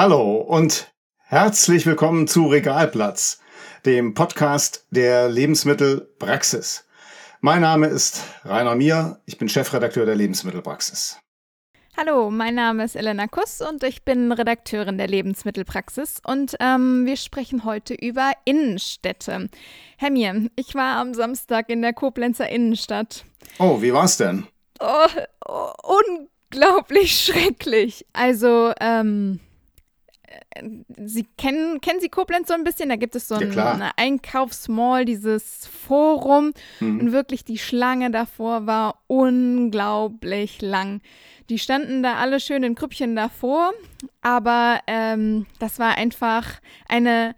Hallo und herzlich willkommen zu Regalplatz, dem Podcast der Lebensmittelpraxis. Mein Name ist Rainer Mier, ich bin Chefredakteur der Lebensmittelpraxis. Hallo, mein Name ist Elena Kuss und ich bin Redakteurin der Lebensmittelpraxis und ähm, wir sprechen heute über Innenstädte. Herr Mier, ich war am Samstag in der Koblenzer Innenstadt. Oh, wie war's denn? Oh, oh, unglaublich schrecklich. Also, ähm, Sie kennen, kennen Sie Koblenz so ein bisschen? Da gibt es so ein, ja, eine Einkaufsmall, dieses Forum. Mhm. Und wirklich die Schlange davor war unglaublich lang. Die standen da alle schön in Krüppchen davor, aber ähm, das war einfach eine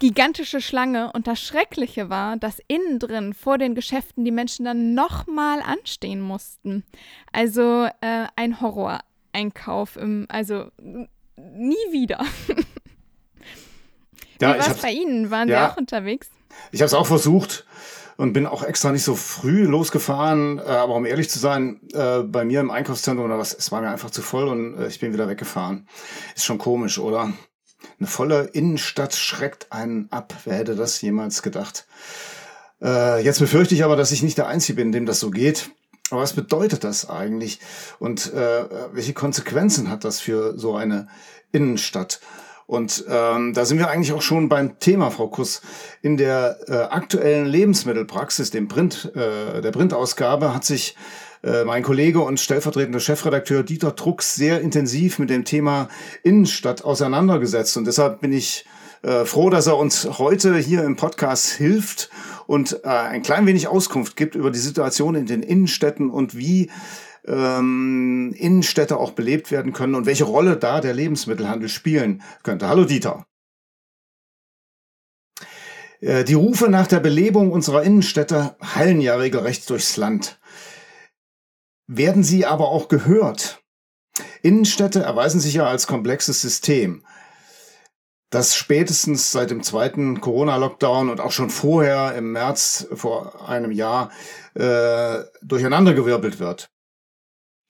gigantische Schlange und das Schreckliche war, dass innen drin vor den Geschäften die Menschen dann nochmal anstehen mussten. Also äh, ein Horror-Einkauf, also nie wieder. Ja, Wie war es bei Ihnen? Waren ja, Sie auch unterwegs? Ich habe es auch versucht und bin auch extra nicht so früh losgefahren. Äh, aber um ehrlich zu sein, äh, bei mir im Einkaufszentrum oder was, es war mir einfach zu voll und äh, ich bin wieder weggefahren. Ist schon komisch, oder? Eine volle Innenstadt schreckt einen ab. Wer hätte das jemals gedacht? Jetzt befürchte ich aber, dass ich nicht der Einzige bin, dem das so geht. Aber was bedeutet das eigentlich? Und äh, welche Konsequenzen hat das für so eine Innenstadt? Und ähm, da sind wir eigentlich auch schon beim Thema, Frau Kuss. In der äh, aktuellen Lebensmittelpraxis, dem Print, äh, der Printausgabe, hat sich äh, mein Kollege und stellvertretender Chefredakteur Dieter Drucks sehr intensiv mit dem Thema Innenstadt auseinandergesetzt. Und deshalb bin ich äh, froh, dass er uns heute hier im Podcast hilft und äh, ein klein wenig Auskunft gibt über die Situation in den Innenstädten und wie ähm, Innenstädte auch belebt werden können und welche Rolle da der Lebensmittelhandel spielen könnte. Hallo Dieter. Äh, die Rufe nach der Belebung unserer Innenstädte hallen ja regelrecht durchs Land. Werden sie aber auch gehört? Innenstädte erweisen sich ja als komplexes System das spätestens seit dem zweiten Corona-Lockdown und auch schon vorher im März vor einem Jahr äh, durcheinandergewirbelt wird.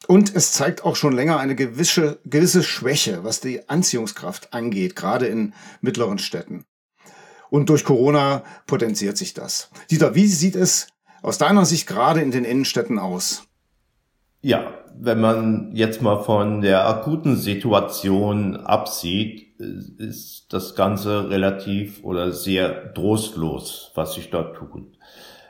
Und es zeigt auch schon länger eine gewisse, gewisse Schwäche, was die Anziehungskraft angeht, gerade in mittleren Städten. Und durch Corona potenziert sich das. Dieter, wie sieht es aus deiner Sicht gerade in den Innenstädten aus? Ja, wenn man jetzt mal von der akuten Situation absieht, ist das Ganze relativ oder sehr trostlos, was sich dort tut.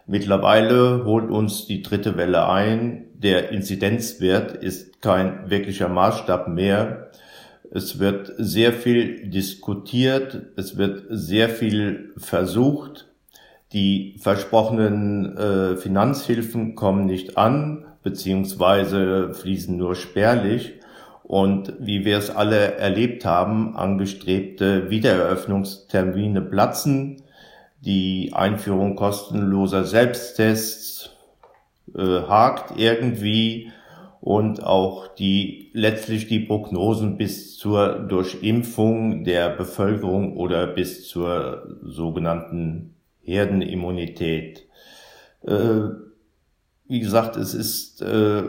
Mittlerweile holt uns die dritte Welle ein. Der Inzidenzwert ist kein wirklicher Maßstab mehr. Es wird sehr viel diskutiert, es wird sehr viel versucht. Die versprochenen äh, Finanzhilfen kommen nicht an beziehungsweise fließen nur spärlich. Und wie wir es alle erlebt haben, angestrebte Wiedereröffnungstermine platzen, die Einführung kostenloser Selbsttests äh, hakt irgendwie und auch die letztlich die Prognosen bis zur Durchimpfung der Bevölkerung oder bis zur sogenannten Herdenimmunität. Äh, wie gesagt, es ist äh,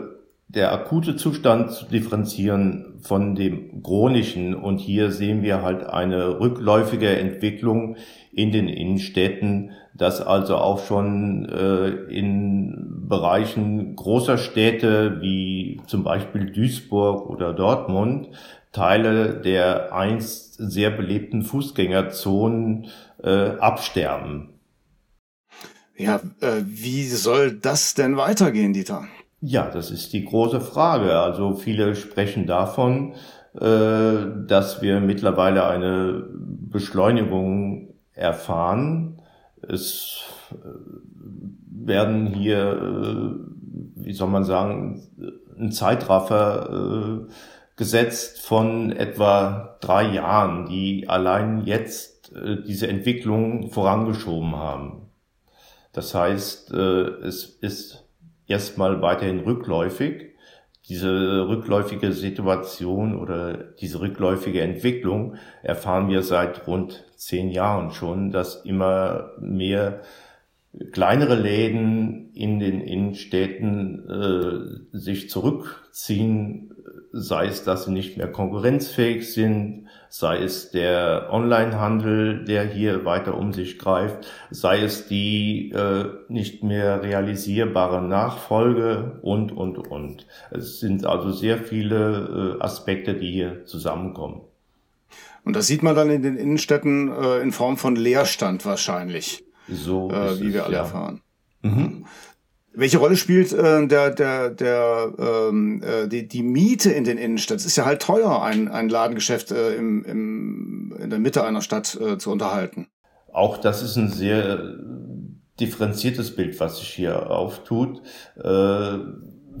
der akute Zustand zu differenzieren von dem chronischen. Und hier sehen wir halt eine rückläufige Entwicklung in den Innenstädten, dass also auch schon äh, in Bereichen großer Städte wie zum Beispiel Duisburg oder Dortmund Teile der einst sehr belebten Fußgängerzonen äh, absterben. Ja, äh, wie soll das denn weitergehen, Dieter? Ja, das ist die große Frage. Also viele sprechen davon, äh, dass wir mittlerweile eine Beschleunigung erfahren. Es äh, werden hier, äh, wie soll man sagen, ein Zeitraffer äh, gesetzt von etwa drei Jahren, die allein jetzt äh, diese Entwicklung vorangeschoben haben. Das heißt, äh, es ist erstmal weiterhin rückläufig. Diese rückläufige Situation oder diese rückläufige Entwicklung erfahren wir seit rund zehn Jahren schon, dass immer mehr kleinere Läden in den Innenstädten äh, sich zurückziehen, sei es, dass sie nicht mehr konkurrenzfähig sind, sei es der Onlinehandel, der hier weiter um sich greift, sei es die äh, nicht mehr realisierbare Nachfolge und, und, und. Es sind also sehr viele äh, Aspekte, die hier zusammenkommen. Und das sieht man dann in den Innenstädten äh, in Form von Leerstand wahrscheinlich. So, äh, wie wir alle ja. erfahren. Mhm. Welche Rolle spielt äh, der, der, der, ähm, äh, die, die Miete in den Innenstädten? Es ist ja halt teuer, ein, ein Ladengeschäft äh, im, im, in der Mitte einer Stadt äh, zu unterhalten. Auch das ist ein sehr differenziertes Bild, was sich hier auftut. Äh,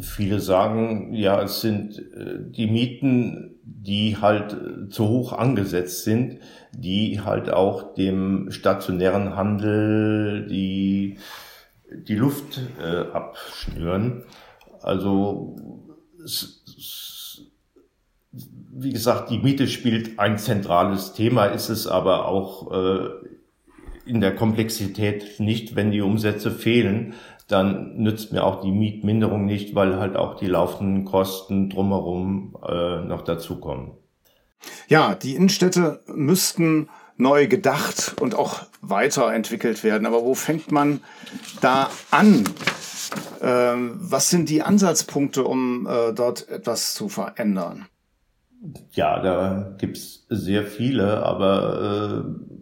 viele sagen, ja, es sind äh, die Mieten, die halt äh, zu hoch angesetzt sind, die halt auch dem stationären Handel die die Luft äh, abschnüren. Also wie gesagt, die Miete spielt ein zentrales Thema, ist es aber auch äh, in der Komplexität nicht, wenn die Umsätze fehlen, dann nützt mir auch die Mietminderung nicht, weil halt auch die laufenden Kosten drumherum äh, noch dazukommen. Ja, die Innenstädte müssten neu gedacht und auch weiterentwickelt werden. Aber wo fängt man da an? Ähm, was sind die Ansatzpunkte, um äh, dort etwas zu verändern? Ja, da gibt's sehr viele, aber äh,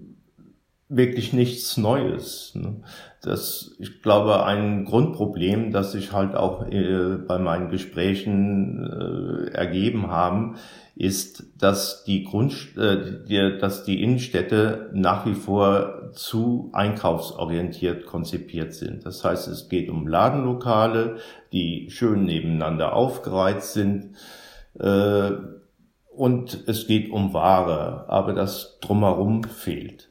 wirklich nichts Neues. Ne? Das, ich glaube, ein Grundproblem, das sich halt auch äh, bei meinen Gesprächen äh, ergeben haben, ist, dass die Grund, äh, dass die Innenstädte nach wie vor zu einkaufsorientiert konzipiert sind. Das heißt, es geht um Ladenlokale, die schön nebeneinander aufgereizt sind, äh, und es geht um Ware, aber das drumherum fehlt.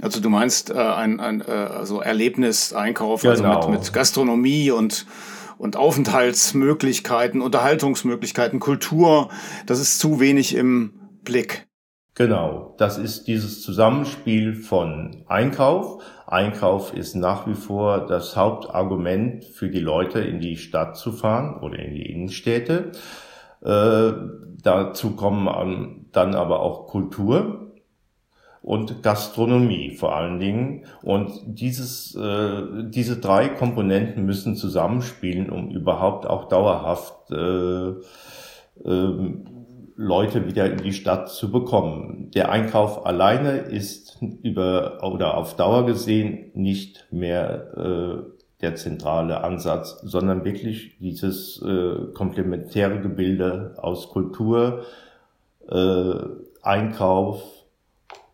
Also du meinst äh, ein, ein äh, also Erlebniseinkauf, genau. also mit, genau. mit Gastronomie und und Aufenthaltsmöglichkeiten, Unterhaltungsmöglichkeiten, Kultur, das ist zu wenig im Blick. Genau, das ist dieses Zusammenspiel von Einkauf. Einkauf ist nach wie vor das Hauptargument für die Leute, in die Stadt zu fahren oder in die Innenstädte. Äh, dazu kommen dann aber auch Kultur und Gastronomie vor allen Dingen. Und dieses, äh, diese drei Komponenten müssen zusammenspielen, um überhaupt auch dauerhaft äh, äh, Leute wieder in die Stadt zu bekommen. Der Einkauf alleine ist über oder auf Dauer gesehen nicht mehr äh, der zentrale Ansatz, sondern wirklich dieses äh, komplementäre Gebilde aus Kultur, äh, Einkauf,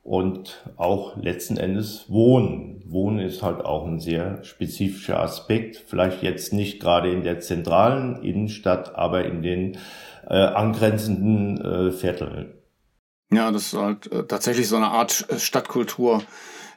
und auch letzten Endes Wohnen. Wohnen ist halt auch ein sehr spezifischer Aspekt, vielleicht jetzt nicht gerade in der zentralen Innenstadt, aber in den äh, angrenzenden äh, Vierteln. Ja, das ist halt äh, tatsächlich so eine Art Stadtkultur,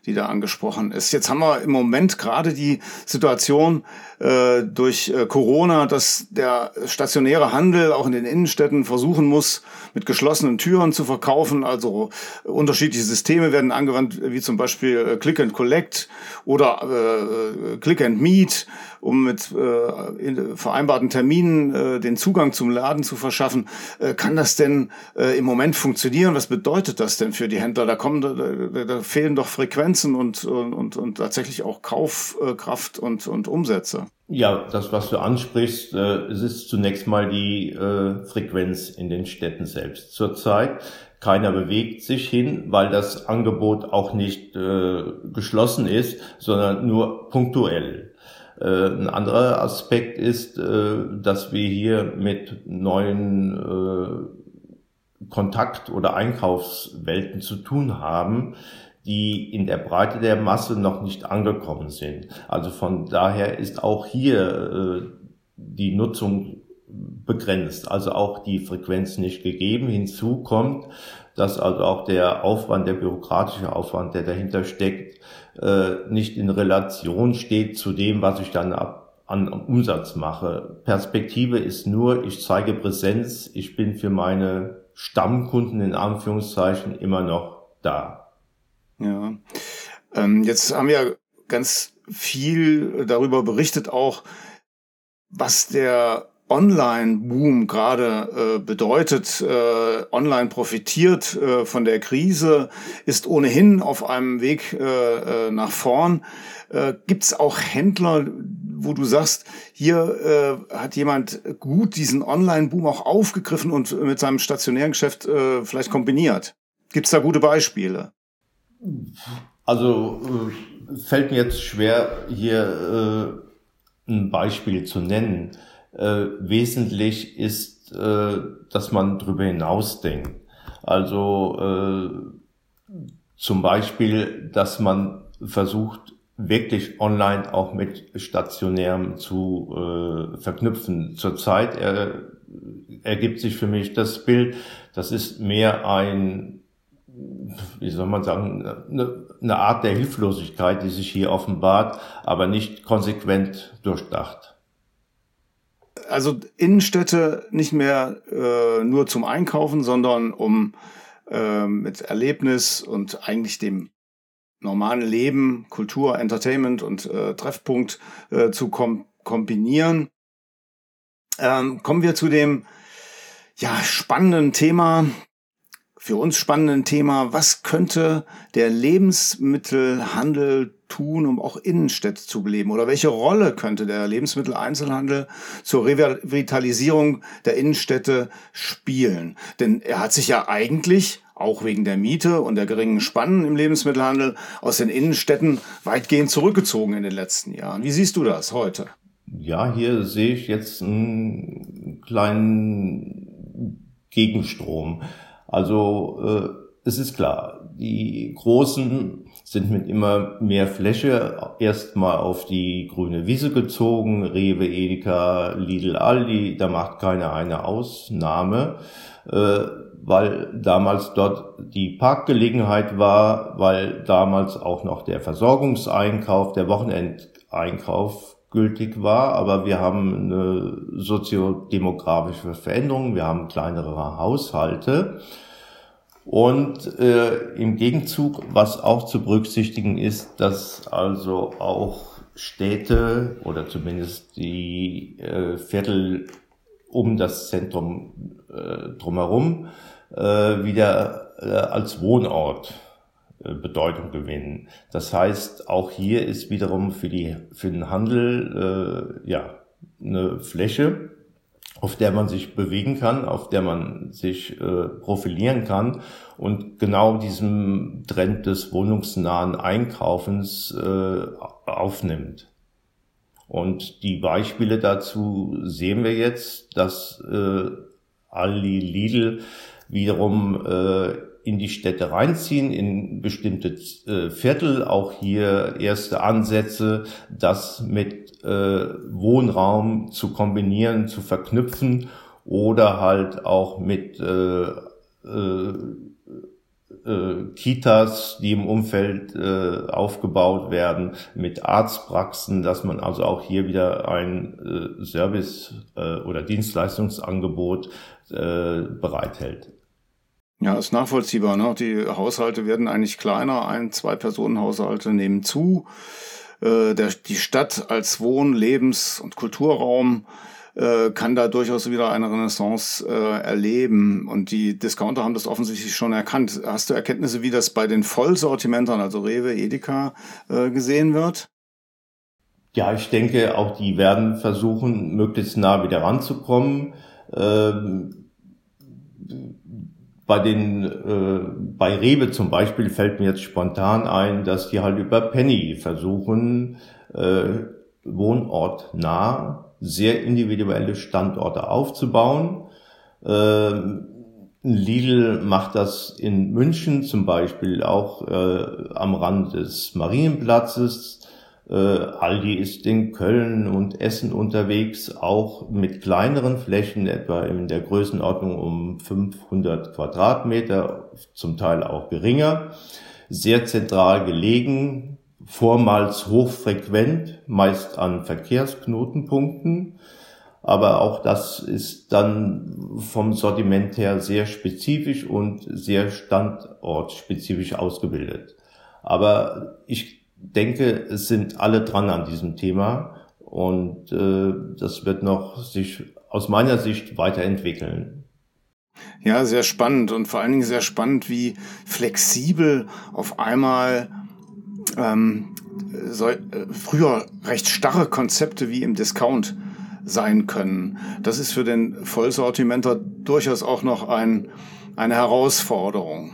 die da angesprochen ist. Jetzt haben wir im Moment gerade die Situation äh, durch äh, Corona, dass der stationäre Handel auch in den Innenstädten versuchen muss, mit geschlossenen Türen zu verkaufen. Also äh, unterschiedliche Systeme werden angewandt, wie zum Beispiel äh, Click and Collect oder äh, äh Click and Meet, um mit äh, vereinbarten Terminen äh, den Zugang zum Laden zu verschaffen. Äh, kann das denn äh, im Moment funktionieren? Was bedeutet das denn für die Händler? Da kommen, da, da fehlen doch Frequenzen und, und, und tatsächlich auch Kaufkraft und, und Umsätze. Ja, das, was du ansprichst, äh, es ist zunächst mal die äh, Frequenz in den Städten selbst. Zurzeit keiner bewegt sich hin, weil das Angebot auch nicht äh, geschlossen ist, sondern nur punktuell. Äh, ein anderer Aspekt ist, äh, dass wir hier mit neuen äh, Kontakt- oder Einkaufswelten zu tun haben, die in der Breite der Masse noch nicht angekommen sind. Also von daher ist auch hier äh, die Nutzung begrenzt, also auch die Frequenz nicht gegeben. Hinzu kommt, dass also auch der Aufwand, der bürokratische Aufwand, der dahinter steckt, äh, nicht in Relation steht zu dem, was ich dann ab, an Umsatz mache. Perspektive ist nur, ich zeige Präsenz, ich bin für meine Stammkunden in Anführungszeichen immer noch da. Ja. Ähm, jetzt haben wir ganz viel darüber berichtet auch, was der Online-Boom gerade äh, bedeutet, äh, online profitiert äh, von der Krise, ist ohnehin auf einem Weg äh, äh nach vorn. Äh, Gibt es auch Händler, wo du sagst, hier äh, hat jemand gut diesen Online-Boom auch aufgegriffen und mit seinem stationären Geschäft äh, vielleicht kombiniert? Gibt es da gute Beispiele? Also äh, fällt mir jetzt schwer, hier äh, ein Beispiel zu nennen. Äh, wesentlich ist, äh, dass man darüber hinausdenkt. Also äh, zum Beispiel, dass man versucht, wirklich online auch mit stationärem zu äh, verknüpfen. Zurzeit er, ergibt sich für mich das Bild, das ist mehr ein, wie soll man sagen, eine, eine Art der Hilflosigkeit, die sich hier offenbart, aber nicht konsequent durchdacht also Innenstädte nicht mehr äh, nur zum Einkaufen, sondern um äh, mit Erlebnis und eigentlich dem normalen Leben, Kultur, Entertainment und äh, Treffpunkt äh, zu kom kombinieren. Ähm, kommen wir zu dem ja, spannenden Thema, für uns spannenden Thema, was könnte der Lebensmittelhandel tun, um auch Innenstädte zu beleben? Oder welche Rolle könnte der Lebensmitteleinzelhandel zur Revitalisierung der Innenstädte spielen? Denn er hat sich ja eigentlich auch wegen der Miete und der geringen Spannen im Lebensmittelhandel aus den Innenstädten weitgehend zurückgezogen in den letzten Jahren. Wie siehst du das heute? Ja, hier sehe ich jetzt einen kleinen Gegenstrom. Also äh, es ist klar, die Großen sind mit immer mehr Fläche erstmal auf die grüne Wiese gezogen. Rewe, Edeka, Lidl, Aldi, da macht keiner eine Ausnahme. Äh, weil damals dort die Parkgelegenheit war, weil damals auch noch der Versorgungseinkauf, der Wochenendeinkauf gültig war. Aber wir haben eine soziodemografische Veränderung, wir haben kleinere Haushalte. Und äh, im Gegenzug, was auch zu berücksichtigen ist, dass also auch Städte oder zumindest die äh, Viertel um das Zentrum äh, drumherum äh, wieder äh, als Wohnort Bedeutung gewinnen. Das heißt, auch hier ist wiederum für, die, für den Handel äh, ja, eine Fläche, auf der man sich bewegen kann, auf der man sich äh, profilieren kann und genau diesem Trend des wohnungsnahen Einkaufens äh, aufnimmt. Und die Beispiele dazu sehen wir jetzt, dass äh, Aldi Lidl wiederum äh, in die Städte reinziehen, in bestimmte äh, Viertel, auch hier erste Ansätze, das mit äh, Wohnraum zu kombinieren, zu verknüpfen oder halt auch mit äh, äh, äh, Kitas, die im Umfeld äh, aufgebaut werden, mit Arztpraxen, dass man also auch hier wieder ein Service- oder Dienstleistungsangebot bereithält. Ja, ist nachvollziehbar. Ne? Die Haushalte werden eigentlich kleiner. Ein, zwei Personenhaushalte nehmen zu. Äh, der, die Stadt als Wohn-, Lebens- und Kulturraum äh, kann da durchaus wieder eine Renaissance äh, erleben. Und die Discounter haben das offensichtlich schon erkannt. Hast du Erkenntnisse, wie das bei den Vollsortimentern, also Rewe, Edeka, äh, gesehen wird? Ja, ich denke, auch die werden versuchen, möglichst nah wieder ranzukommen. Ähm bei den, äh, bei Rewe zum Beispiel fällt mir jetzt spontan ein, dass die halt über Penny versuchen, äh, wohnortnah sehr individuelle Standorte aufzubauen. Ähm, Lidl macht das in München zum Beispiel auch äh, am Rand des Marienplatzes. Äh, Aldi ist in Köln und Essen unterwegs, auch mit kleineren Flächen, etwa in der Größenordnung um 500 Quadratmeter, zum Teil auch geringer, sehr zentral gelegen, vormals hochfrequent, meist an Verkehrsknotenpunkten. Aber auch das ist dann vom Sortiment her sehr spezifisch und sehr standortspezifisch ausgebildet. Aber ich denke, es sind alle dran an diesem Thema und äh, das wird noch sich aus meiner Sicht weiterentwickeln. Ja, sehr spannend und vor allen Dingen sehr spannend, wie flexibel auf einmal ähm, so, äh, früher recht starre Konzepte wie im Discount sein können. Das ist für den Vollsortimenter durchaus auch noch ein, eine Herausforderung.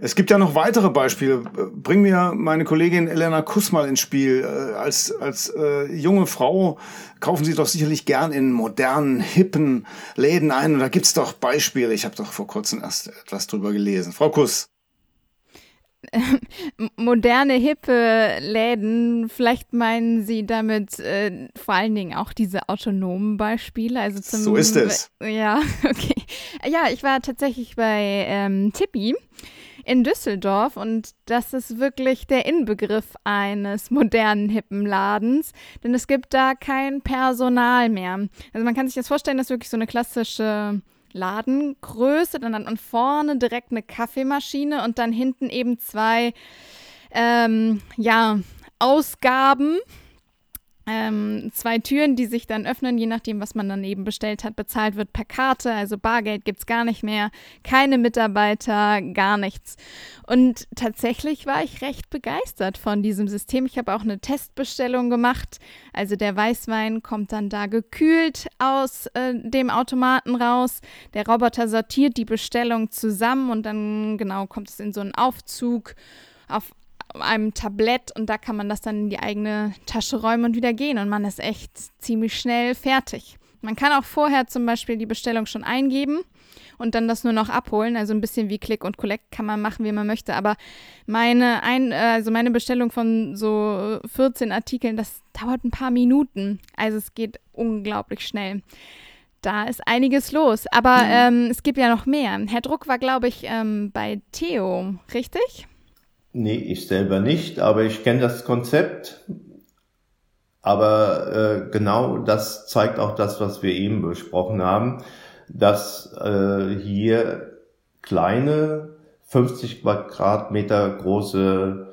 Es gibt ja noch weitere Beispiele. Bring mir meine Kollegin Elena Kuss mal ins Spiel. Äh, als, als äh, junge Frau kaufen Sie doch sicherlich gern in modernen, hippen Läden ein. Und da gibt's doch Beispiele. Ich habe doch vor kurzem erst etwas drüber gelesen. Frau Kuss. moderne, hippe Läden, vielleicht meinen Sie damit äh, vor allen Dingen auch diese autonomen Beispiele. Also zum, so ist es. Ja, okay. Ja, ich war tatsächlich bei ähm, Tippi in Düsseldorf und das ist wirklich der Inbegriff eines modernen, hippen Ladens, denn es gibt da kein Personal mehr. Also man kann sich das vorstellen, das ist wirklich so eine klassische Ladengröße. Dann hat man vorne direkt eine Kaffeemaschine und dann hinten eben zwei, ähm, ja, Ausgaben ähm, zwei Türen, die sich dann öffnen, je nachdem, was man daneben bestellt hat. Bezahlt wird per Karte, also Bargeld gibt es gar nicht mehr. Keine Mitarbeiter, gar nichts. Und tatsächlich war ich recht begeistert von diesem System. Ich habe auch eine Testbestellung gemacht. Also der Weißwein kommt dann da gekühlt aus äh, dem Automaten raus. Der Roboter sortiert die Bestellung zusammen und dann genau kommt es in so einen Aufzug auf einem Tablett und da kann man das dann in die eigene Tasche räumen und wieder gehen und man ist echt ziemlich schnell fertig. Man kann auch vorher zum Beispiel die Bestellung schon eingeben und dann das nur noch abholen. Also ein bisschen wie Click und Collect kann man machen, wie man möchte. Aber meine, ein, also meine Bestellung von so 14 Artikeln, das dauert ein paar Minuten. Also es geht unglaublich schnell. Da ist einiges los. Aber mhm. ähm, es gibt ja noch mehr. Herr Druck war, glaube ich, ähm, bei Theo, richtig? Nee, ich selber nicht, aber ich kenne das Konzept. Aber äh, genau das zeigt auch das, was wir eben besprochen haben, dass äh, hier kleine 50 Quadratmeter große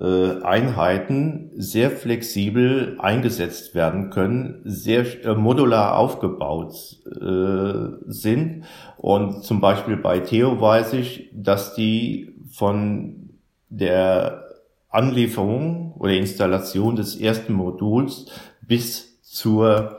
äh, Einheiten sehr flexibel eingesetzt werden können, sehr äh, modular aufgebaut äh, sind. Und zum Beispiel bei Theo weiß ich, dass die von der Anlieferung oder Installation des ersten Moduls bis zur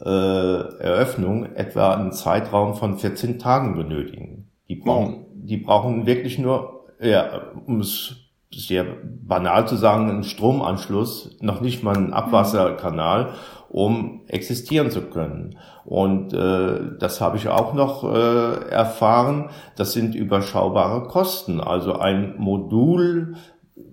äh, Eröffnung etwa einen Zeitraum von 14 Tagen benötigen. Die brauchen, die brauchen wirklich nur, ja, um es sehr banal zu sagen, einen Stromanschluss, noch nicht mal einen Abwasserkanal, um existieren zu können. Und äh, das habe ich auch noch äh, erfahren. Das sind überschaubare Kosten. Also ein Modul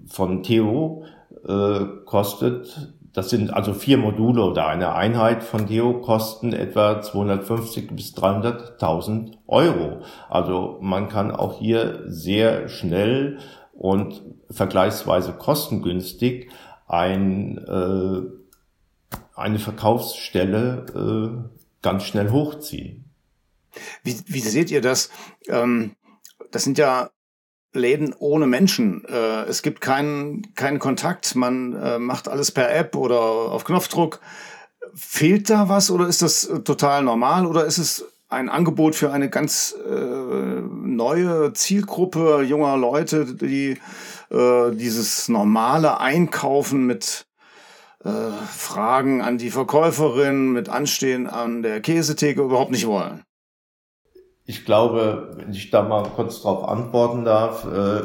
von Theo äh, kostet, das sind also vier Module oder eine Einheit von Theo kosten etwa 250 bis 300.000 Euro. Also man kann auch hier sehr schnell und vergleichsweise kostengünstig ein äh, eine Verkaufsstelle äh, ganz schnell hochziehen. Wie, wie seht ihr das? Ähm, das sind ja Läden ohne Menschen. Äh, es gibt keinen, keinen Kontakt. Man äh, macht alles per App oder auf Knopfdruck. Fehlt da was oder ist das total normal oder ist es ein Angebot für eine ganz äh, neue Zielgruppe junger Leute, die äh, dieses normale Einkaufen mit äh, Fragen an die Verkäuferin mit Anstehen an der Käsetheke überhaupt nicht wollen. Ich glaube, wenn ich da mal kurz darauf antworten darf, äh,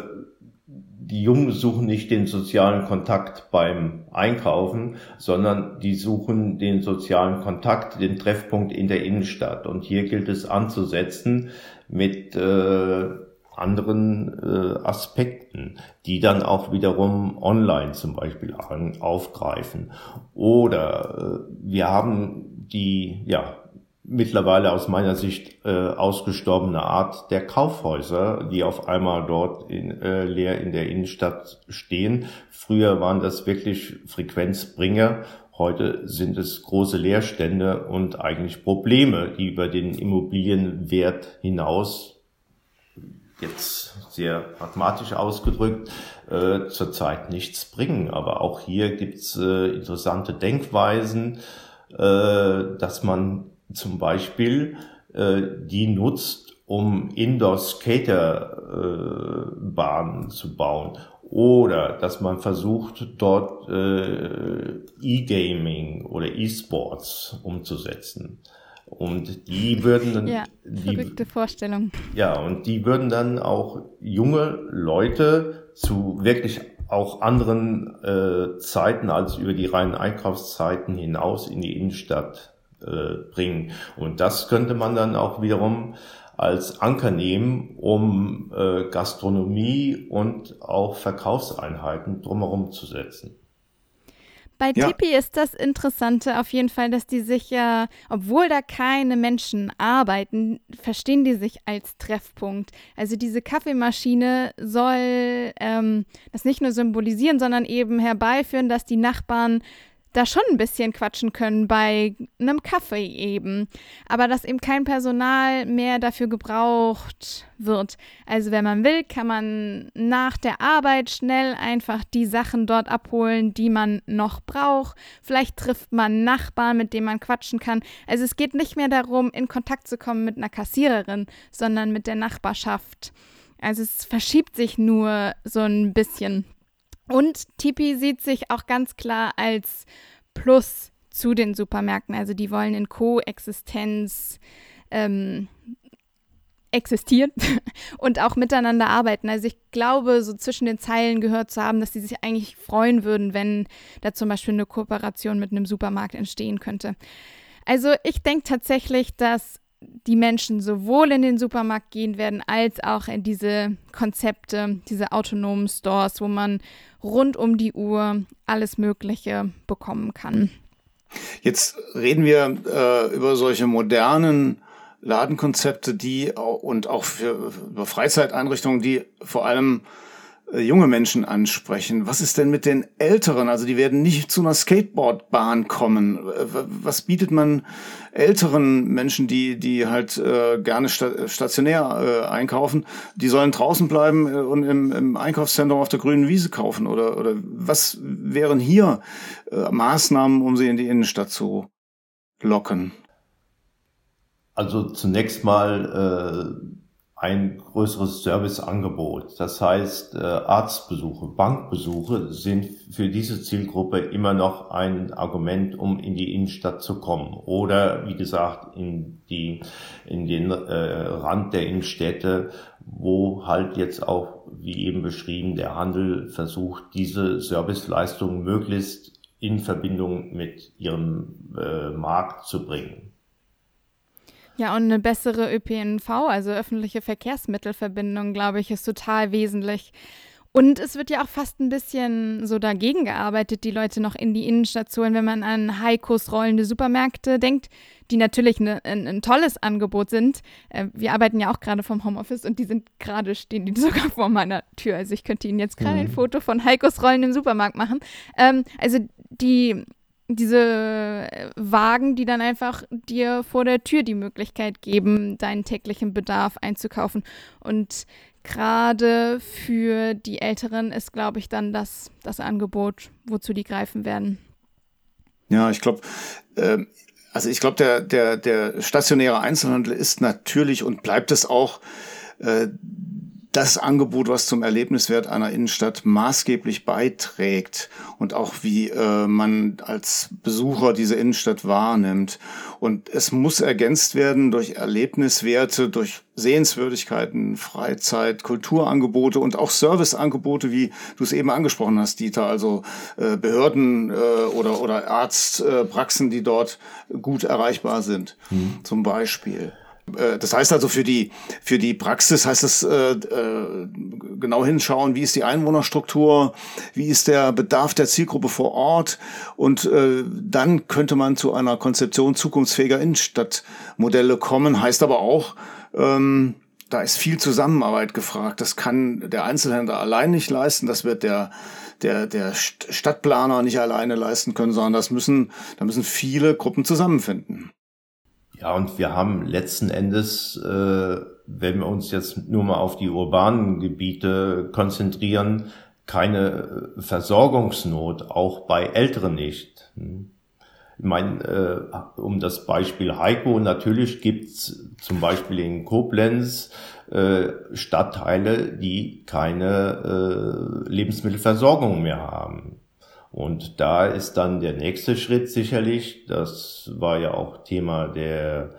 die Jungen suchen nicht den sozialen Kontakt beim Einkaufen, sondern die suchen den sozialen Kontakt, den Treffpunkt in der Innenstadt. Und hier gilt es anzusetzen mit äh, anderen äh, Aspekten, die dann auch wiederum online zum Beispiel an, aufgreifen. Oder äh, wir haben die, ja, mittlerweile aus meiner Sicht äh, ausgestorbene Art der Kaufhäuser, die auf einmal dort in, äh, leer in der Innenstadt stehen. Früher waren das wirklich Frequenzbringer. Heute sind es große Leerstände und eigentlich Probleme, die über den Immobilienwert hinaus jetzt sehr pragmatisch ausgedrückt, äh, zurzeit nichts bringen. Aber auch hier gibt's äh, interessante Denkweisen, äh, dass man zum Beispiel äh, die nutzt, um Indoor-Skaterbahnen äh, zu bauen. Oder dass man versucht, dort äh, E-Gaming oder E-Sports umzusetzen. Und die würden dann. Ja, die, verrückte Vorstellung. Ja, und die würden dann auch junge Leute zu wirklich auch anderen äh, Zeiten als über die reinen Einkaufszeiten hinaus in die Innenstadt äh, bringen. Und das könnte man dann auch wiederum als Anker nehmen, um äh, Gastronomie und auch Verkaufseinheiten drumherum zu setzen. Bei ja. Tipi ist das Interessante auf jeden Fall, dass die sich ja, obwohl da keine Menschen arbeiten, verstehen die sich als Treffpunkt. Also diese Kaffeemaschine soll ähm, das nicht nur symbolisieren, sondern eben herbeiführen, dass die Nachbarn da schon ein bisschen quatschen können bei einem Kaffee eben, aber dass eben kein Personal mehr dafür gebraucht wird. Also wenn man will, kann man nach der Arbeit schnell einfach die Sachen dort abholen, die man noch braucht. Vielleicht trifft man Nachbarn, mit denen man quatschen kann. Also es geht nicht mehr darum, in Kontakt zu kommen mit einer Kassiererin, sondern mit der Nachbarschaft. Also es verschiebt sich nur so ein bisschen. Und Tipi sieht sich auch ganz klar als Plus zu den Supermärkten. Also die wollen in Koexistenz ähm, existieren und auch miteinander arbeiten. Also ich glaube, so zwischen den Zeilen gehört zu haben, dass sie sich eigentlich freuen würden, wenn da zum Beispiel eine Kooperation mit einem Supermarkt entstehen könnte. Also ich denke tatsächlich, dass die Menschen sowohl in den Supermarkt gehen werden, als auch in diese Konzepte, diese autonomen Stores, wo man rund um die Uhr alles Mögliche bekommen kann. Jetzt reden wir äh, über solche modernen Ladenkonzepte, die und auch für, über Freizeiteinrichtungen, die vor allem junge Menschen ansprechen. Was ist denn mit den Älteren? Also die werden nicht zu einer Skateboardbahn kommen. Was bietet man älteren Menschen, die die halt äh, gerne sta stationär äh, einkaufen? Die sollen draußen bleiben äh, und im, im Einkaufszentrum auf der grünen Wiese kaufen oder oder was wären hier äh, Maßnahmen, um sie in die Innenstadt zu locken? Also zunächst mal äh ein größeres Serviceangebot. Das heißt, äh, Arztbesuche, Bankbesuche sind für diese Zielgruppe immer noch ein Argument, um in die Innenstadt zu kommen. Oder wie gesagt, in die, in den äh, Rand der Innenstädte, wo halt jetzt auch, wie eben beschrieben, der Handel versucht, diese Serviceleistungen möglichst in Verbindung mit ihrem äh, Markt zu bringen. Ja, und eine bessere ÖPNV, also öffentliche Verkehrsmittelverbindung, glaube ich, ist total wesentlich. Und es wird ja auch fast ein bisschen so dagegen gearbeitet, die Leute noch in die Innenstadt zu holen, wenn man an Heikos rollende Supermärkte denkt, die natürlich eine, ein, ein, tolles Angebot sind. Äh, wir arbeiten ja auch gerade vom Homeoffice und die sind gerade, stehen die sogar vor meiner Tür. Also ich könnte Ihnen jetzt gerade mhm. ein Foto von Heikos rollendem Supermarkt machen. Ähm, also die diese Wagen, die dann einfach dir vor der Tür die Möglichkeit geben, deinen täglichen Bedarf einzukaufen. Und gerade für die Älteren ist, glaube ich, dann das, das Angebot, wozu die greifen werden. Ja, ich glaube, äh, also ich glaube, der, der, der stationäre Einzelhandel ist natürlich und bleibt es auch äh, das Angebot, was zum Erlebniswert einer Innenstadt maßgeblich beiträgt und auch wie äh, man als Besucher diese Innenstadt wahrnimmt. Und es muss ergänzt werden durch Erlebniswerte, durch Sehenswürdigkeiten, Freizeit, Kulturangebote und auch Serviceangebote, wie du es eben angesprochen hast, Dieter, also äh, Behörden äh, oder, oder Arztpraxen, die dort gut erreichbar sind, mhm. zum Beispiel. Äh, das heißt also für die, für die Praxis heißt es äh, äh, genau hinschauen, wie ist die Einwohnerstruktur, wie ist der Bedarf der Zielgruppe vor Ort und äh, dann könnte man zu einer Konzeption zukunftsfähiger Innenstadtmodelle kommen. Heißt aber auch, ähm, da ist viel Zusammenarbeit gefragt. Das kann der Einzelhändler allein nicht leisten. Das wird der der, der Stadtplaner nicht alleine leisten können, sondern das müssen, da müssen viele Gruppen zusammenfinden. Ja, und wir haben letzten Endes, äh, wenn wir uns jetzt nur mal auf die urbanen Gebiete konzentrieren, keine äh, Versorgungsnot, auch bei Älteren nicht. Hm. Ich meine, äh, um das Beispiel Heiko, natürlich gibt's zum Beispiel in Koblenz äh, Stadtteile, die keine äh, Lebensmittelversorgung mehr haben. Und da ist dann der nächste Schritt sicherlich, das war ja auch Thema der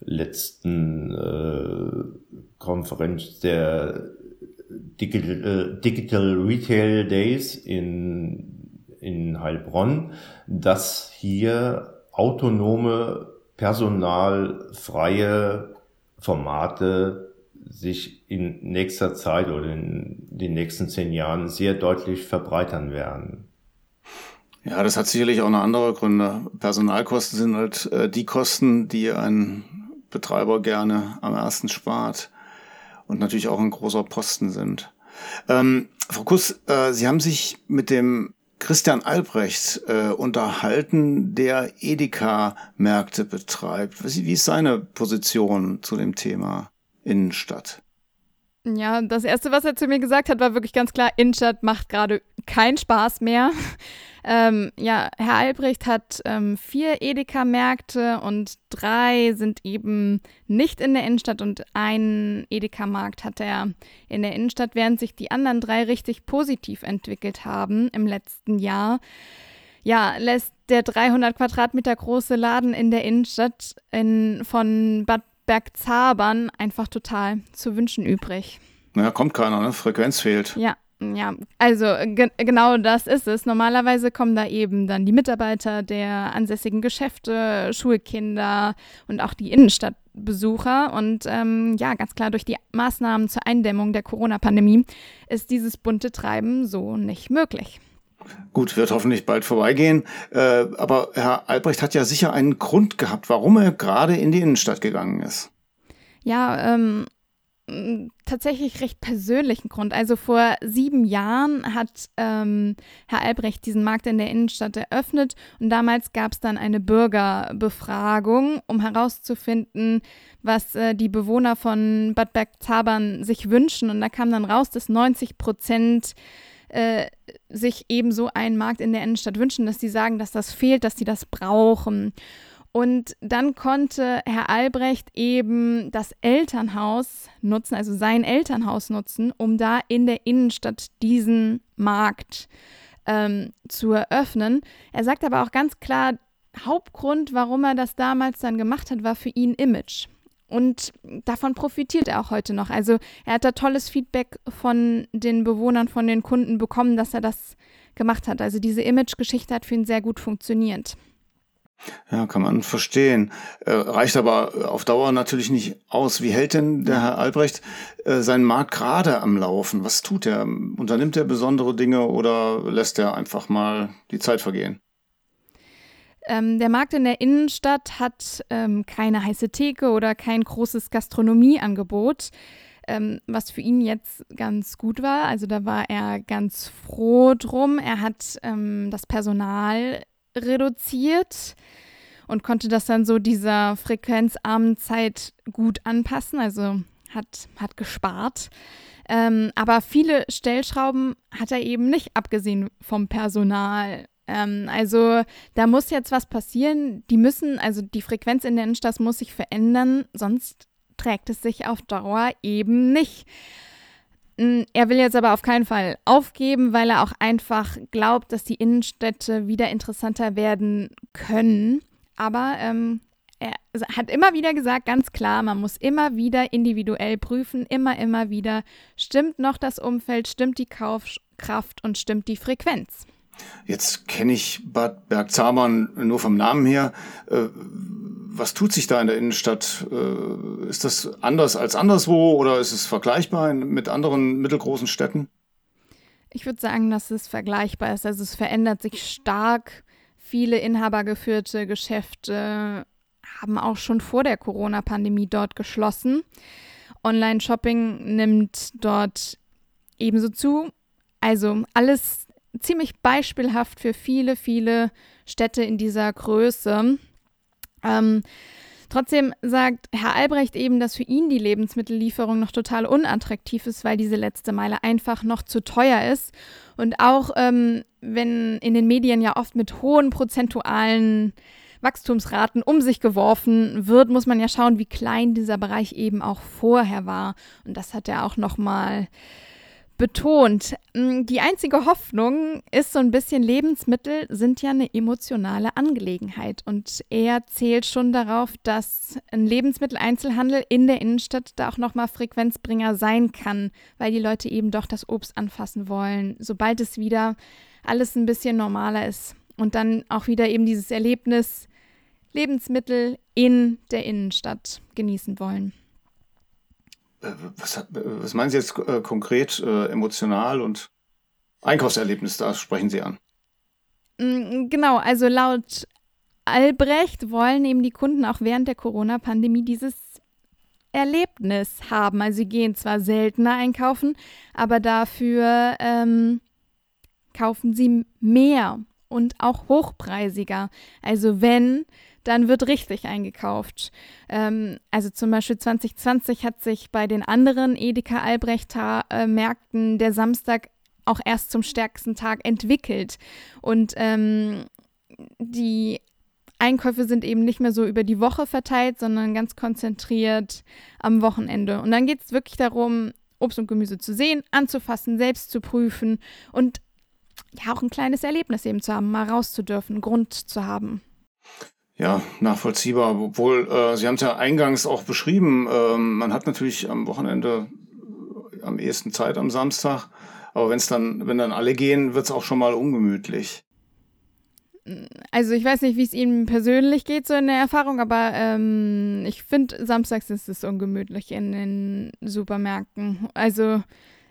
letzten äh, Konferenz der Digital, äh, Digital Retail Days in, in Heilbronn, dass hier autonome, personalfreie Formate sich in nächster Zeit oder in den nächsten zehn Jahren sehr deutlich verbreitern werden. Ja, das hat sicherlich auch noch andere Gründe. Personalkosten sind halt äh, die Kosten, die ein Betreiber gerne am ersten spart und natürlich auch ein großer Posten sind. Ähm, Frau Kuss, äh, Sie haben sich mit dem Christian Albrecht äh, unterhalten, der Edeka-Märkte betreibt. Wie ist seine Position zu dem Thema Innenstadt? Ja, das Erste, was er zu mir gesagt hat, war wirklich ganz klar, Innenstadt macht gerade keinen Spaß mehr. Ähm, ja, Herr Albrecht hat ähm, vier Edeka-Märkte und drei sind eben nicht in der Innenstadt und einen Edeka-Markt hat er in der Innenstadt, während sich die anderen drei richtig positiv entwickelt haben im letzten Jahr. Ja, lässt der 300 Quadratmeter große Laden in der Innenstadt in, von Bad Bergzabern einfach total zu wünschen übrig. Naja, kommt keiner, ne? Frequenz fehlt. Ja, ja, also ge genau das ist es. Normalerweise kommen da eben dann die Mitarbeiter der ansässigen Geschäfte, Schulkinder und auch die Innenstadtbesucher. Und ähm, ja, ganz klar, durch die Maßnahmen zur Eindämmung der Corona-Pandemie ist dieses bunte Treiben so nicht möglich. Gut, wird hoffentlich bald vorbeigehen. Äh, aber Herr Albrecht hat ja sicher einen Grund gehabt, warum er gerade in die Innenstadt gegangen ist. Ja, ähm, tatsächlich recht persönlichen Grund. Also vor sieben Jahren hat ähm, Herr Albrecht diesen Markt in der Innenstadt eröffnet und damals gab es dann eine Bürgerbefragung, um herauszufinden, was äh, die Bewohner von Bad Bergzabern sich wünschen. Und da kam dann raus, dass 90 Prozent äh, sich ebenso einen Markt in der Innenstadt wünschen, dass sie sagen, dass das fehlt, dass sie das brauchen. Und dann konnte Herr Albrecht eben das Elternhaus nutzen, also sein Elternhaus nutzen, um da in der Innenstadt diesen Markt ähm, zu eröffnen. Er sagt aber auch ganz klar, Hauptgrund, warum er das damals dann gemacht hat, war für ihn Image. Und davon profitiert er auch heute noch. Also er hat da tolles Feedback von den Bewohnern, von den Kunden bekommen, dass er das gemacht hat. Also diese Image-Geschichte hat für ihn sehr gut funktioniert. Ja, kann man verstehen. Äh, reicht aber auf Dauer natürlich nicht aus. Wie hält denn der Herr Albrecht äh, seinen Markt gerade am Laufen? Was tut er? Unternimmt er besondere Dinge oder lässt er einfach mal die Zeit vergehen? Ähm, der Markt in der Innenstadt hat ähm, keine heiße Theke oder kein großes Gastronomieangebot, ähm, was für ihn jetzt ganz gut war. Also da war er ganz froh drum. Er hat ähm, das Personal reduziert und konnte das dann so dieser frequenzarmen Zeit gut anpassen, also hat, hat gespart. Ähm, aber viele Stellschrauben hat er eben nicht, abgesehen vom Personal. Ähm, also da muss jetzt was passieren. Die müssen, also die Frequenz in der Innenstadt muss sich verändern, sonst trägt es sich auf Dauer eben nicht. Hm, er will jetzt aber auf keinen Fall aufgeben, weil er auch einfach glaubt, dass die Innenstädte wieder interessanter werden können. Aber ähm, er hat immer wieder gesagt, ganz klar, man muss immer wieder individuell prüfen, immer, immer wieder, stimmt noch das Umfeld, stimmt die Kaufkraft und stimmt die Frequenz. Jetzt kenne ich Bad Bergzabern nur vom Namen her. Äh, was tut sich da in der Innenstadt? Äh, ist das anders als anderswo oder ist es vergleichbar mit anderen mittelgroßen Städten? Ich würde sagen, dass es vergleichbar ist. Also es verändert sich stark. Viele inhabergeführte Geschäfte haben auch schon vor der Corona-Pandemie dort geschlossen. Online-Shopping nimmt dort ebenso zu. Also alles ziemlich beispielhaft für viele, viele Städte in dieser Größe. Ähm, Trotzdem sagt Herr Albrecht eben, dass für ihn die Lebensmittellieferung noch total unattraktiv ist, weil diese letzte Meile einfach noch zu teuer ist. Und auch ähm, wenn in den Medien ja oft mit hohen prozentualen Wachstumsraten um sich geworfen wird, muss man ja schauen, wie klein dieser Bereich eben auch vorher war. Und das hat er auch nochmal betont. Mm, die einzige Hoffnung ist so ein bisschen, Lebensmittel sind ja eine emotionale Angelegenheit. Und er zählt schon darauf, dass ein Lebensmitteleinzelhandel in der Innenstadt da auch nochmal Frequenzbringer sein kann, weil die Leute eben doch das Obst anfassen wollen, sobald es wieder alles ein bisschen normaler ist. Und dann auch wieder eben dieses Erlebnis, Lebensmittel in der Innenstadt genießen wollen. Äh, was, hat, was meinen Sie jetzt äh, konkret äh, emotional und Einkaufserlebnis, da sprechen Sie an? Mm, genau, also laut Albrecht wollen eben die Kunden auch während der Corona-Pandemie dieses Erlebnis haben. Also sie gehen zwar seltener einkaufen, aber dafür ähm, kaufen sie mehr und auch hochpreisiger. Also wenn dann wird richtig eingekauft. Ähm, also zum Beispiel 2020 hat sich bei den anderen Edeka Albrechter äh, Märkten der Samstag auch erst zum stärksten Tag entwickelt. Und ähm, die Einkäufe sind eben nicht mehr so über die Woche verteilt, sondern ganz konzentriert am Wochenende. Und dann geht es wirklich darum, Obst und Gemüse zu sehen, anzufassen, selbst zu prüfen und ja auch ein kleines Erlebnis eben zu haben, mal raus zu dürfen, Grund zu haben. Ja, nachvollziehbar. Obwohl, äh, Sie haben es ja eingangs auch beschrieben, ähm, man hat natürlich am Wochenende äh, am ehesten Zeit am Samstag, aber wenn dann, wenn dann alle gehen, wird es auch schon mal ungemütlich. Also ich weiß nicht, wie es Ihnen persönlich geht, so in der Erfahrung, aber ähm, ich finde, samstags ist es ungemütlich in den Supermärkten. Also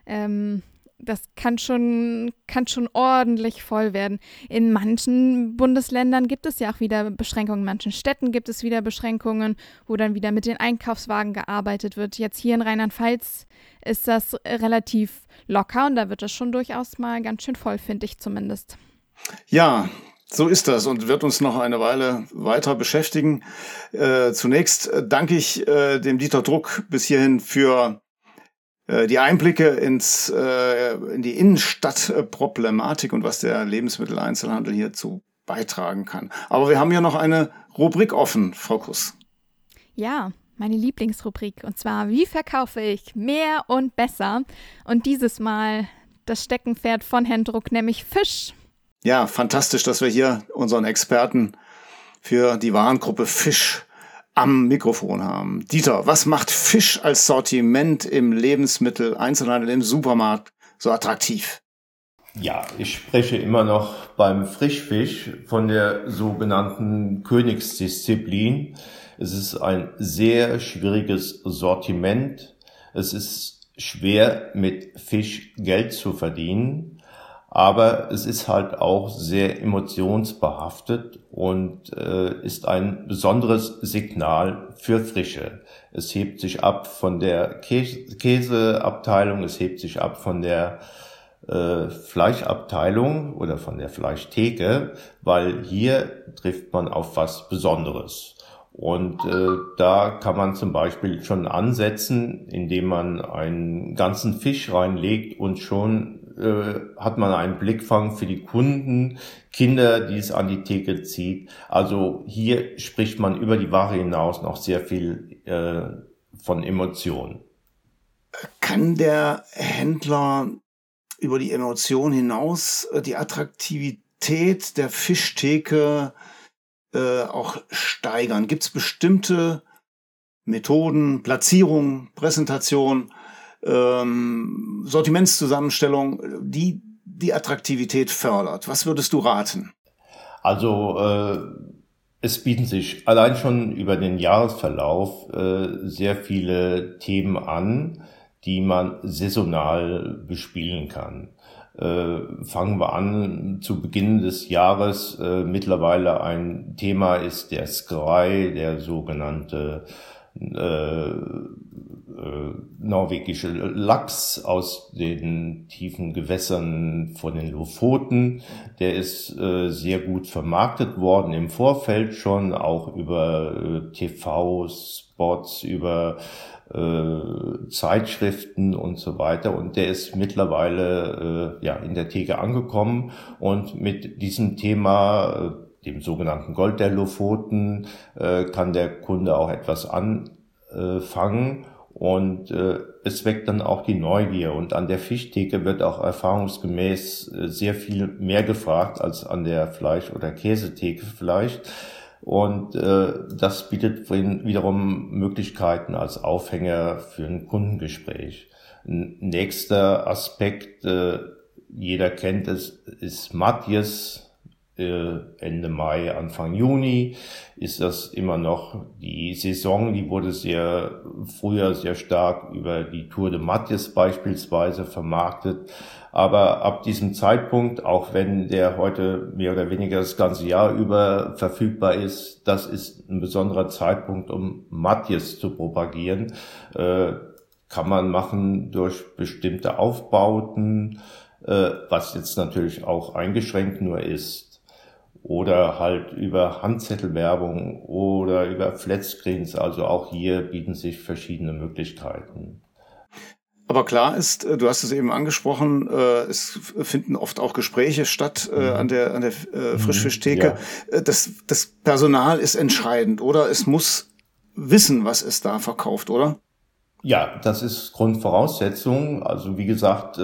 ähm, das kann schon, kann schon ordentlich voll werden. In manchen Bundesländern gibt es ja auch wieder Beschränkungen, in manchen Städten gibt es wieder Beschränkungen, wo dann wieder mit den Einkaufswagen gearbeitet wird. Jetzt hier in Rheinland-Pfalz ist das relativ locker und da wird es schon durchaus mal ganz schön voll, finde ich zumindest. Ja, so ist das und wird uns noch eine Weile weiter beschäftigen. Äh, zunächst äh, danke ich äh, dem Dieter Druck bis hierhin für die Einblicke ins, äh, in die Innenstadtproblematik und was der Lebensmitteleinzelhandel hierzu beitragen kann. Aber wir haben ja noch eine Rubrik offen, Frau Kuss. Ja, meine Lieblingsrubrik. Und zwar, wie verkaufe ich mehr und besser? Und dieses Mal das Steckenpferd von Herrn Druck, nämlich Fisch. Ja, fantastisch, dass wir hier unseren Experten für die Warengruppe Fisch am Mikrofon haben. Dieter, was macht Fisch als Sortiment im Lebensmittel Einzelhandel im Supermarkt so attraktiv? Ja, ich spreche immer noch beim Frischfisch von der sogenannten Königsdisziplin. Es ist ein sehr schwieriges Sortiment. Es ist schwer mit Fisch Geld zu verdienen aber es ist halt auch sehr emotionsbehaftet und äh, ist ein besonderes Signal für Frische. Es hebt sich ab von der Käse Käseabteilung, es hebt sich ab von der äh, Fleischabteilung oder von der Fleischtheke, weil hier trifft man auf was Besonderes. Und äh, da kann man zum Beispiel schon ansetzen, indem man einen ganzen Fisch reinlegt und schon äh, hat man einen Blickfang für die Kunden, Kinder, die es an die Theke zieht. Also hier spricht man über die Ware hinaus noch sehr viel äh, von Emotionen. Kann der Händler über die Emotion hinaus äh, die Attraktivität der Fischtheke äh, auch steigern? Gibt es bestimmte Methoden, Platzierung, Präsentation, ähm, Sortimentszusammenstellung, die die Attraktivität fördert. Was würdest du raten? Also äh, es bieten sich allein schon über den Jahresverlauf äh, sehr viele Themen an, die man saisonal bespielen kann. Äh, fangen wir an zu Beginn des Jahres. Äh, mittlerweile ein Thema ist der Scry, der sogenannte äh, norwegische Lachs aus den tiefen Gewässern von den Lofoten. Der ist äh, sehr gut vermarktet worden im Vorfeld schon, auch über äh, TV-Spots, über äh, Zeitschriften und so weiter. Und der ist mittlerweile äh, ja in der Theke angekommen und mit diesem Thema, äh, dem sogenannten Gold der Lofoten, äh, kann der Kunde auch etwas anfangen. Und äh, es weckt dann auch die Neugier. Und an der Fischtheke wird auch erfahrungsgemäß äh, sehr viel mehr gefragt als an der Fleisch- oder Käsetheke vielleicht. Und äh, das bietet wiederum Möglichkeiten als Aufhänger für ein Kundengespräch. Nächster Aspekt, äh, jeder kennt es, ist Matthias. Äh, Ende Mai, Anfang Juni ist das immer noch die Saison. Die wurde sehr früher sehr stark über die Tour de Matthias beispielsweise vermarktet. Aber ab diesem Zeitpunkt, auch wenn der heute mehr oder weniger das ganze Jahr über verfügbar ist, das ist ein besonderer Zeitpunkt, um Matthias zu propagieren. Äh, kann man machen durch bestimmte Aufbauten, äh, was jetzt natürlich auch eingeschränkt nur ist. Oder halt über Handzettelwerbung oder über Flatscreens. Also auch hier bieten sich verschiedene Möglichkeiten. Aber klar ist, äh, du hast es eben angesprochen, äh, es finden oft auch Gespräche statt äh, mhm. an der, an der mhm. Frischfischtheke. Ja. Das, das Personal ist entscheidend, oder? Es muss wissen, was es da verkauft, oder? Ja, das ist Grundvoraussetzung. Also wie gesagt,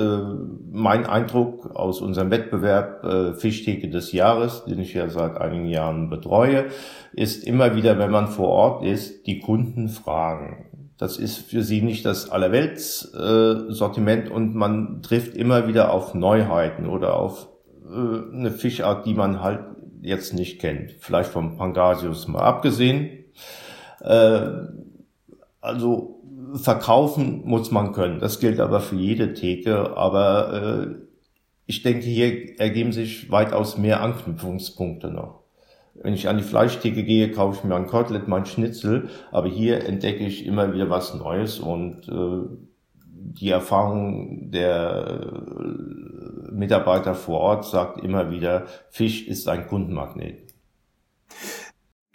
mein Eindruck aus unserem Wettbewerb Fischtheke des Jahres, den ich ja seit einigen Jahren betreue, ist immer wieder, wenn man vor Ort ist, die Kunden fragen. Das ist für sie nicht das Allerwelts-Sortiment äh, und man trifft immer wieder auf Neuheiten oder auf äh, eine Fischart, die man halt jetzt nicht kennt. Vielleicht vom Pangasius mal abgesehen. Äh, also verkaufen muss man können. Das gilt aber für jede Theke. Aber äh, ich denke, hier ergeben sich weitaus mehr Anknüpfungspunkte noch. Wenn ich an die Fleischtheke gehe, kaufe ich mir ein Kotelett, mein Schnitzel. Aber hier entdecke ich immer wieder was Neues und äh, die Erfahrung der äh, Mitarbeiter vor Ort sagt immer wieder, Fisch ist ein Kundenmagnet.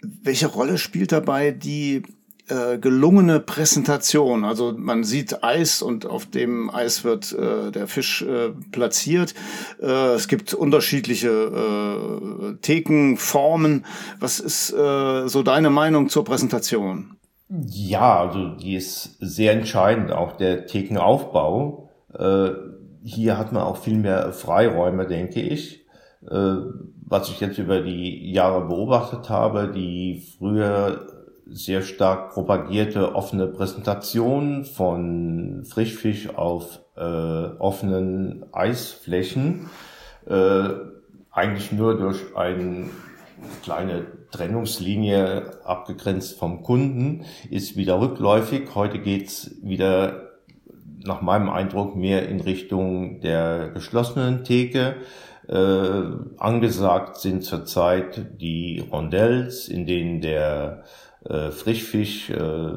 Welche Rolle spielt dabei die äh, gelungene Präsentation. Also man sieht Eis und auf dem Eis wird äh, der Fisch äh, platziert. Äh, es gibt unterschiedliche äh, Thekenformen. Was ist so deine Meinung zur Präsentation? Ja, also die ist sehr entscheidend, auch der Thekenaufbau. Hier hat man auch viel mehr Freiräume, denke ich. Was ich jetzt über die Jahre beobachtet habe, die früher sehr stark propagierte offene Präsentation von Frischfisch auf äh, offenen Eisflächen, äh, eigentlich nur durch eine kleine Trennungslinie abgegrenzt vom Kunden, ist wieder rückläufig. Heute geht's wieder nach meinem Eindruck mehr in Richtung der geschlossenen Theke. Äh, angesagt sind zurzeit die Rondells, in denen der äh, Frischfisch äh,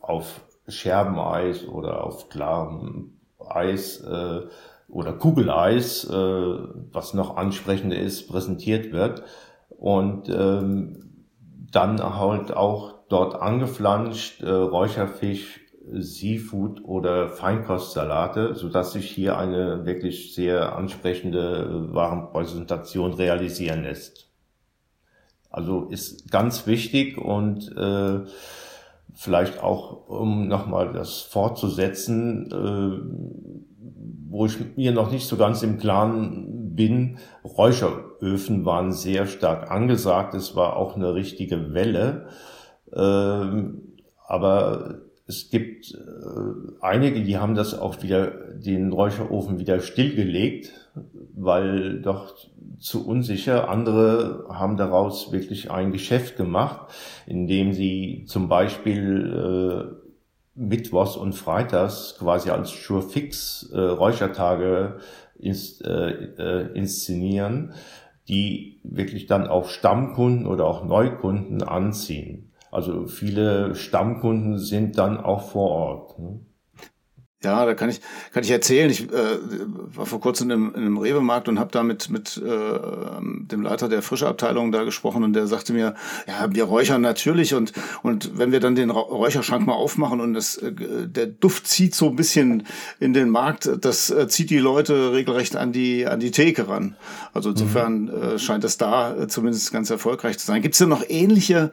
auf Scherbeneis oder auf klarem Eis äh, oder Kugeleis, äh, was noch ansprechender ist, präsentiert wird. Und ähm, dann halt auch dort angeflanscht äh, Räucherfisch, Seafood oder Feinkostsalate, so dass sich hier eine wirklich sehr ansprechende Warenpräsentation realisieren lässt. Also ist ganz wichtig und äh, vielleicht auch, um nochmal das fortzusetzen, äh, wo ich mir noch nicht so ganz im Klaren bin, Räucheröfen waren sehr stark angesagt. Es war auch eine richtige Welle. Äh, aber es gibt äh, einige, die haben das auch wieder, den Räucherofen wieder stillgelegt, weil doch zu unsicher. Andere haben daraus wirklich ein Geschäft gemacht, indem sie zum Beispiel äh, Mittwochs und Freitags quasi als Surefix äh, Räuchertage ins, äh, äh, inszenieren, die wirklich dann auch Stammkunden oder auch Neukunden anziehen. Also viele Stammkunden sind dann auch vor Ort. Ne? Ja, da kann ich kann ich erzählen. Ich äh, war vor kurzem in einem, in einem Rewe-Markt und habe da mit mit äh, dem Leiter der Frischeabteilung da gesprochen und der sagte mir, ja, wir räuchern natürlich und und wenn wir dann den Räucherschrank mal aufmachen und das äh, der Duft zieht so ein bisschen in den Markt, das äh, zieht die Leute regelrecht an die an die Theke ran. Also insofern mhm. äh, scheint es da äh, zumindest ganz erfolgreich zu sein. Gibt es denn noch ähnliche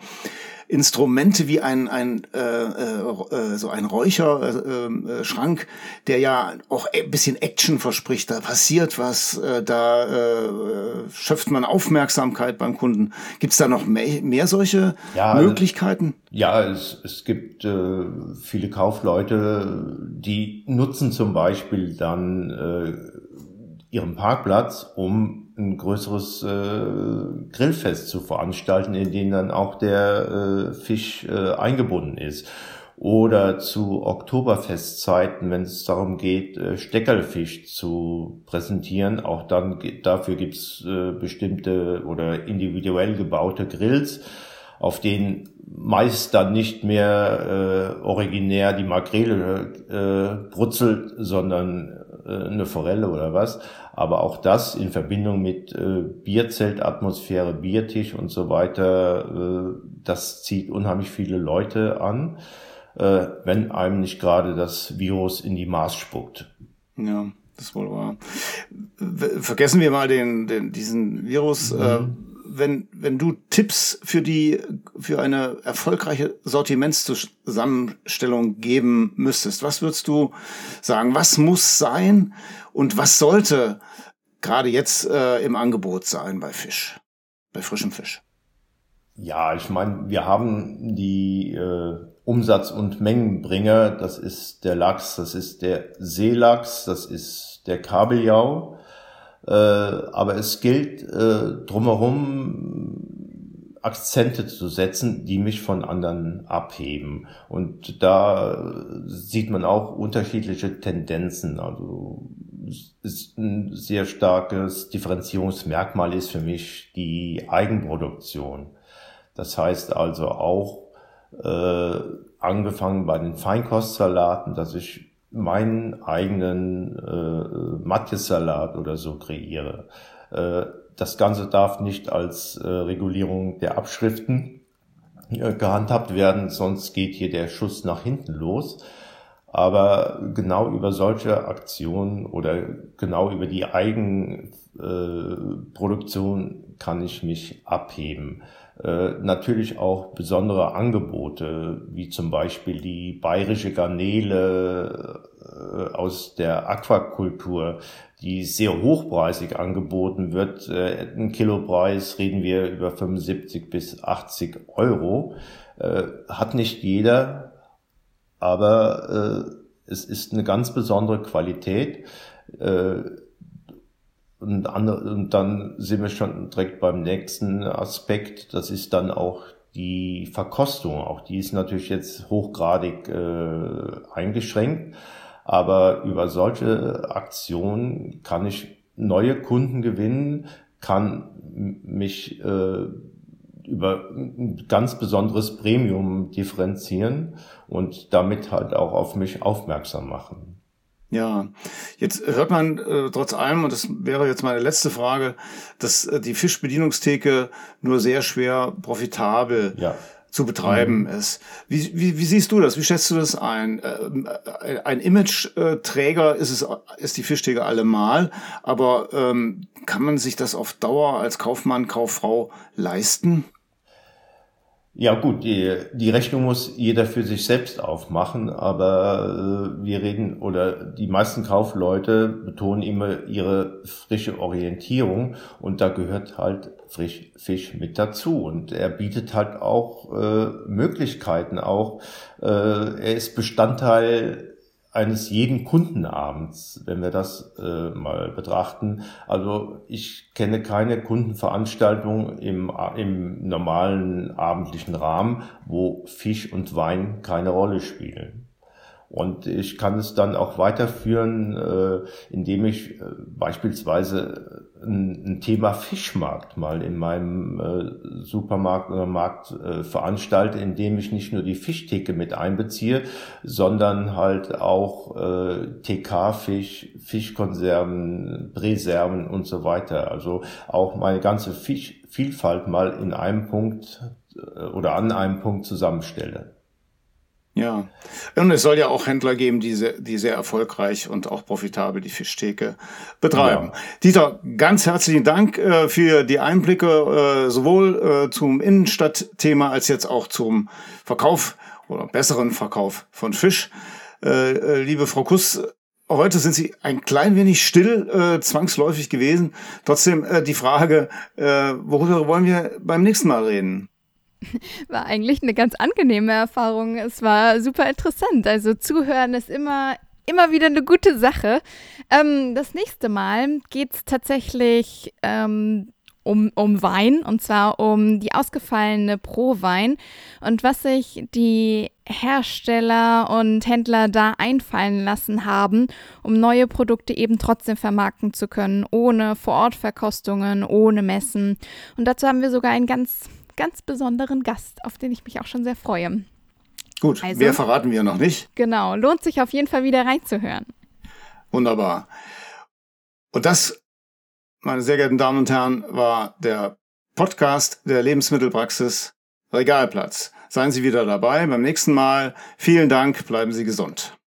Instrumente wie ein, ein äh, äh, so ein Räucherschrank, äh, äh, der ja auch ein bisschen Action verspricht. Da passiert was, äh, da äh, schöpft man Aufmerksamkeit beim Kunden. Gibt es da noch mehr, mehr solche ja, Möglichkeiten? Ja, es, es gibt äh, viele Kaufleute, die nutzen zum Beispiel dann äh, ihren Parkplatz, um ein größeres äh, Grillfest zu veranstalten, in dem dann auch der äh, Fisch äh, eingebunden ist. Oder zu Oktoberfestzeiten, wenn es darum geht, äh, Steckerlfisch zu präsentieren. Auch dann dafür gibt's äh, bestimmte oder individuell gebaute Grills, auf denen meist dann nicht mehr äh, originär die Makrele äh, brutzelt, sondern äh, eine Forelle oder was. Aber auch das in Verbindung mit äh, Bierzeltatmosphäre, Biertisch und so weiter, äh, das zieht unheimlich viele Leute an, äh, wenn einem nicht gerade das Virus in die Maß spuckt. Ja, das ist wohl wahr. Vergessen wir mal den, den diesen Virus. Mhm. Äh, wenn, wenn du Tipps für die, für eine erfolgreiche Sortimentszusammenstellung geben müsstest, was würdest du sagen? Was muss sein und was sollte gerade jetzt äh, im Angebot sein bei Fisch, bei frischem Fisch? Ja, ich meine, wir haben die äh, Umsatz- und Mengenbringer. Das ist der Lachs, das ist der Seelachs, das ist der Kabeljau. Äh, aber es gilt äh, drumherum Akzente zu setzen, die mich von anderen abheben. Und da sieht man auch unterschiedliche Tendenzen. Also ist ein sehr starkes Differenzierungsmerkmal ist für mich die Eigenproduktion. Das heißt also auch äh, angefangen bei den Feinkostsalaten, dass ich meinen eigenen äh, Matjes-Salat oder so kreiere. Äh, das Ganze darf nicht als äh, Regulierung der Abschriften äh, gehandhabt werden, sonst geht hier der Schuss nach hinten los. Aber genau über solche Aktionen oder genau über die Eigenproduktion äh, kann ich mich abheben. Äh, natürlich auch besondere Angebote, wie zum Beispiel die bayerische Garnele äh, aus der Aquakultur, die sehr hochpreisig angeboten wird. Ein Kilopreis reden wir über 75 bis 80 Euro. Hat nicht jeder, aber äh, es ist eine ganz besondere Qualität. Äh, und, andere, und dann sind wir schon direkt beim nächsten Aspekt. Das ist dann auch die Verkostung. Auch die ist natürlich jetzt hochgradig äh, eingeschränkt. Aber über solche Aktionen kann ich neue Kunden gewinnen, kann mich äh, über ein ganz besonderes Premium differenzieren und damit halt auch auf mich aufmerksam machen. Ja, jetzt hört man äh, trotz allem, und das wäre jetzt meine letzte Frage, dass äh, die Fischbedienungstheke nur sehr schwer profitabel ja. zu betreiben mhm. ist. Wie, wie, wie siehst du das? Wie schätzt du das ein? Äh, ein Image-Träger ist es, ist die Fischtheke allemal, aber ähm, kann man sich das auf Dauer als Kaufmann, Kauffrau leisten? Ja gut, die, die Rechnung muss jeder für sich selbst aufmachen, aber äh, wir reden oder die meisten Kaufleute betonen immer ihre frische Orientierung und da gehört halt frisch Fisch mit dazu und er bietet halt auch äh, Möglichkeiten auch. Äh, er ist Bestandteil eines jeden Kundenabends, wenn wir das äh, mal betrachten. Also ich kenne keine Kundenveranstaltung im, im normalen abendlichen Rahmen, wo Fisch und Wein keine Rolle spielen. Und ich kann es dann auch weiterführen, äh, indem ich äh, beispielsweise ein, ein, Thema Fischmarkt mal in meinem äh, Supermarkt oder Markt äh, veranstalte, indem ich nicht nur die Fischtheke mit einbeziehe, sondern halt auch äh, TK-Fisch, Fischkonserven, Präserven und so weiter. Also auch meine ganze Fischvielfalt mal in einem Punkt äh, oder an einem Punkt zusammenstelle. Ja, und es soll ja auch Händler geben, die sehr, die sehr erfolgreich und auch profitabel die Fischtheke betreiben. Ja. Dieter, ganz herzlichen Dank äh, für die Einblicke äh, sowohl äh, zum Innenstadtthema als jetzt auch zum Verkauf oder besseren Verkauf von Fisch. Äh, äh, liebe Frau Kuss, Heute sind Sie ein klein wenig still, äh, zwangsläufig gewesen. Trotzdem äh, die Frage, äh, worüber wollen wir beim nächsten Mal reden? war eigentlich eine ganz angenehme Erfahrung. Es war super interessant. Also zuhören ist immer, immer wieder eine gute Sache. Ähm, das nächste Mal geht es tatsächlich ähm, um, um Wein und zwar um die ausgefallene Pro-Wein und was sich die Hersteller und Händler da einfallen lassen haben, um neue Produkte eben trotzdem vermarkten zu können, ohne Vorortverkostungen, ohne Messen. Und dazu haben wir sogar einen ganz ganz besonderen Gast, auf den ich mich auch schon sehr freue. Gut, also, wer verraten wir noch nicht? Genau, lohnt sich auf jeden Fall wieder reinzuhören. Wunderbar. Und das, meine sehr geehrten Damen und Herren, war der Podcast der Lebensmittelpraxis Regalplatz. Seien Sie wieder dabei beim nächsten Mal. Vielen Dank, bleiben Sie gesund.